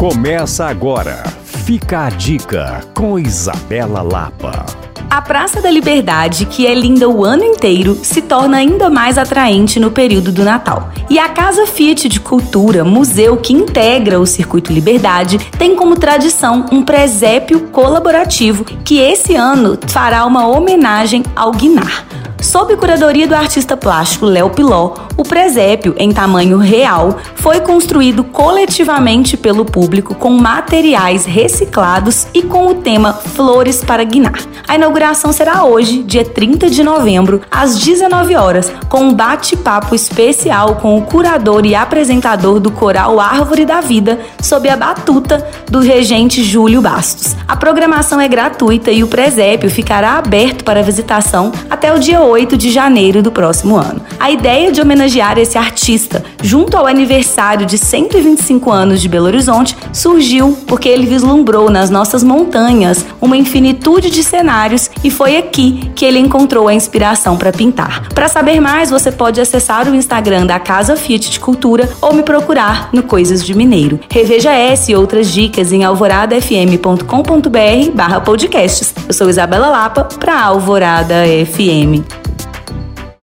Começa agora. Fica a dica com Isabela Lapa. A Praça da Liberdade, que é linda o ano inteiro, se torna ainda mais atraente no período do Natal. E a Casa Fiat de Cultura, museu que integra o Circuito Liberdade, tem como tradição um presépio colaborativo que esse ano fará uma homenagem ao Guinar. Sob curadoria do artista plástico Léo Piló, o presépio, em tamanho real, foi construído coletivamente pelo público com materiais reciclados e com o tema Flores para Guinar. A inauguração será hoje, dia 30 de novembro, às 19 horas, com um bate-papo especial com o curador e apresentador do coral Árvore da Vida, sob a batuta do regente Júlio Bastos. A programação é gratuita e o presépio ficará aberto para visitação até o dia 8 de janeiro do próximo ano. A ideia de homenagear esse artista, junto ao aniversário de 125 anos de Belo Horizonte, surgiu porque ele vislumbrou nas nossas montanhas uma infinitude de cenários e foi aqui que ele encontrou a inspiração para pintar. Para saber mais, você pode acessar o Instagram da Casa Fiat de Cultura ou me procurar no Coisas de Mineiro. Reveja essa e outras dicas em alvoradafm.com.br/podcasts. Eu sou Isabela Lapa para Alvorada FM.